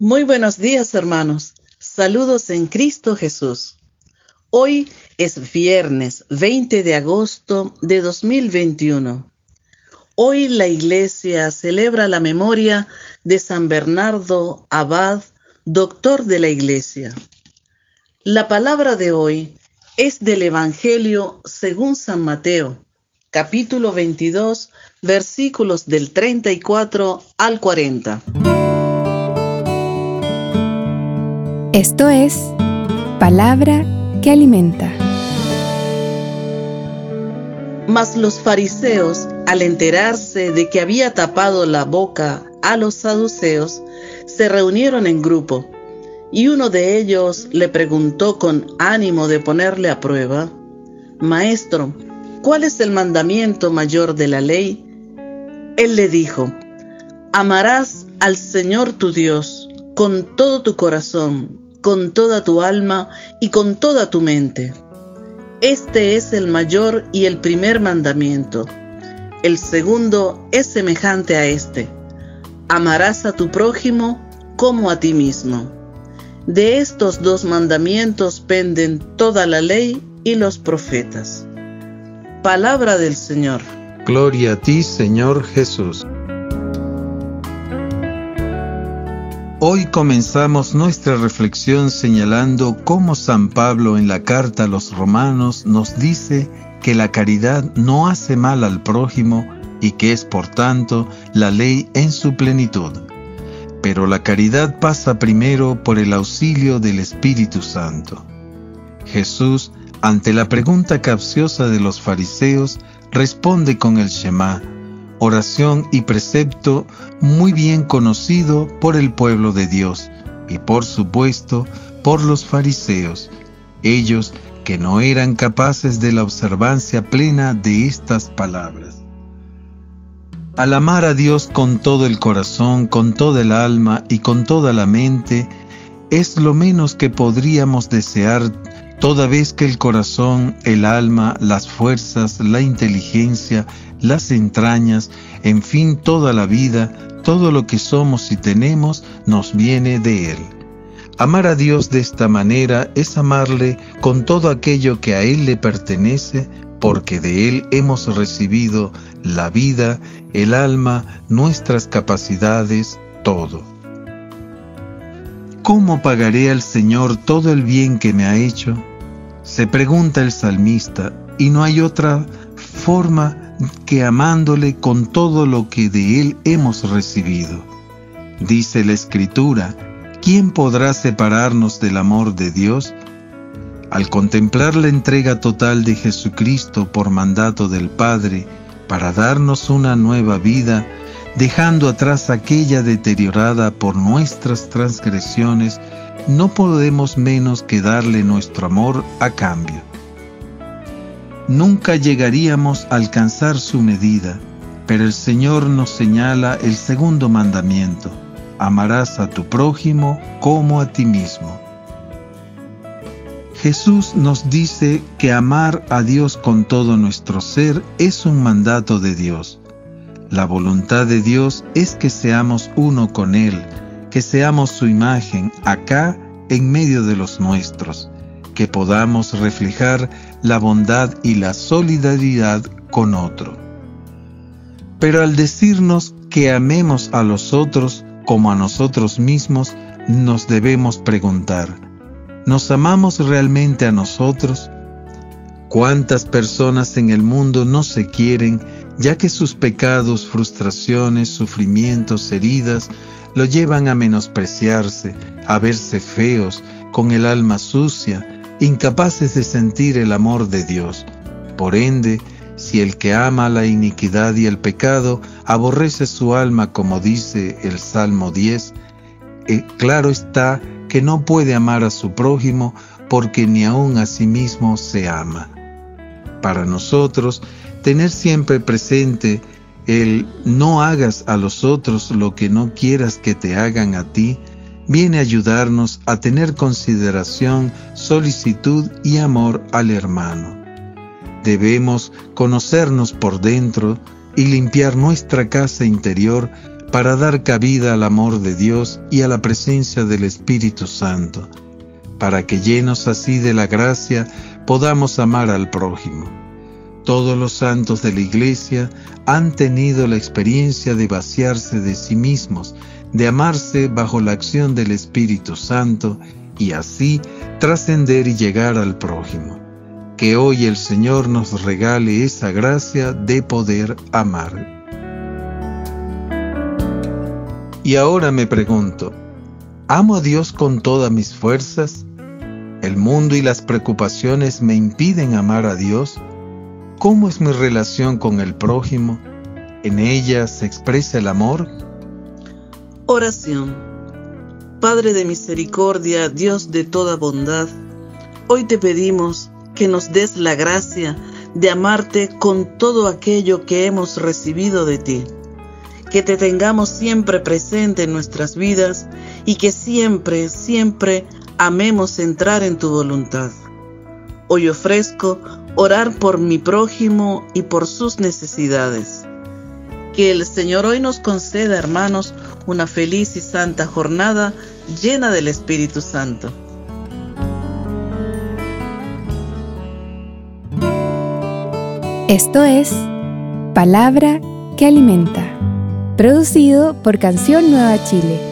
Muy buenos días, hermanos. Saludos en Cristo Jesús. Hoy es viernes 20 de agosto de 2021. Hoy la iglesia celebra la memoria de San Bernardo Abad, doctor de la iglesia. La palabra de hoy es del Evangelio según San Mateo, capítulo 22, versículos del 34 al 40. Esto es palabra que alimenta. Mas los fariseos, al enterarse de que había tapado la boca a los saduceos, se reunieron en grupo, y uno de ellos le preguntó con ánimo de ponerle a prueba, Maestro, ¿cuál es el mandamiento mayor de la ley? Él le dijo, Amarás al Señor tu Dios con todo tu corazón, con toda tu alma y con toda tu mente. Este es el mayor y el primer mandamiento. El segundo es semejante a este. Amarás a tu prójimo como a ti mismo. De estos dos mandamientos penden toda la ley y los profetas. Palabra del Señor. Gloria a ti, Señor Jesús. Hoy comenzamos nuestra reflexión señalando cómo San Pablo en la carta a los romanos nos dice que la caridad no hace mal al prójimo y que es por tanto la ley en su plenitud. Pero la caridad pasa primero por el auxilio del Espíritu Santo. Jesús, ante la pregunta capciosa de los fariseos, responde con el Shema, oración y precepto muy bien conocido por el pueblo de Dios y por supuesto por los fariseos, ellos que no eran capaces de la observancia plena de estas palabras. Al amar a Dios con todo el corazón, con toda el alma y con toda la mente, es lo menos que podríamos desear toda vez que el corazón, el alma, las fuerzas, la inteligencia, las entrañas, en fin, toda la vida, todo lo que somos y tenemos, nos viene de Él. Amar a Dios de esta manera es amarle con todo aquello que a Él le pertenece, porque de Él hemos recibido la vida, el alma, nuestras capacidades, todo. ¿Cómo pagaré al Señor todo el bien que me ha hecho? Se pregunta el salmista, y no hay otra forma que amándole con todo lo que de Él hemos recibido. Dice la Escritura, ¿quién podrá separarnos del amor de Dios? Al contemplar la entrega total de Jesucristo por mandato del Padre para darnos una nueva vida, dejando atrás aquella deteriorada por nuestras transgresiones, no podemos menos que darle nuestro amor a cambio nunca llegaríamos a alcanzar su medida, pero el Señor nos señala el segundo mandamiento, amarás a tu prójimo como a ti mismo. Jesús nos dice que amar a Dios con todo nuestro ser es un mandato de Dios. La voluntad de Dios es que seamos uno con Él, que seamos su imagen acá en medio de los nuestros que podamos reflejar la bondad y la solidaridad con otro. Pero al decirnos que amemos a los otros como a nosotros mismos, nos debemos preguntar, ¿nos amamos realmente a nosotros? ¿Cuántas personas en el mundo no se quieren ya que sus pecados, frustraciones, sufrimientos, heridas, lo llevan a menospreciarse, a verse feos, con el alma sucia, incapaces de sentir el amor de Dios. Por ende, si el que ama la iniquidad y el pecado aborrece su alma, como dice el Salmo 10, eh, claro está que no puede amar a su prójimo porque ni aun a sí mismo se ama. Para nosotros, tener siempre presente el no hagas a los otros lo que no quieras que te hagan a ti, viene a ayudarnos a tener consideración, solicitud y amor al hermano. Debemos conocernos por dentro y limpiar nuestra casa interior para dar cabida al amor de Dios y a la presencia del Espíritu Santo, para que llenos así de la gracia podamos amar al prójimo. Todos los santos de la Iglesia han tenido la experiencia de vaciarse de sí mismos, de amarse bajo la acción del Espíritu Santo y así trascender y llegar al prójimo. Que hoy el Señor nos regale esa gracia de poder amar. Y ahora me pregunto, ¿amo a Dios con todas mis fuerzas? ¿El mundo y las preocupaciones me impiden amar a Dios? ¿Cómo es mi relación con el prójimo? ¿En ella se expresa el amor? Oración. Padre de misericordia, Dios de toda bondad, hoy te pedimos que nos des la gracia de amarte con todo aquello que hemos recibido de ti. Que te tengamos siempre presente en nuestras vidas y que siempre, siempre amemos entrar en tu voluntad. Hoy ofrezco orar por mi prójimo y por sus necesidades. Que el Señor hoy nos conceda, hermanos, una feliz y santa jornada llena del Espíritu Santo. Esto es Palabra que Alimenta, producido por Canción Nueva Chile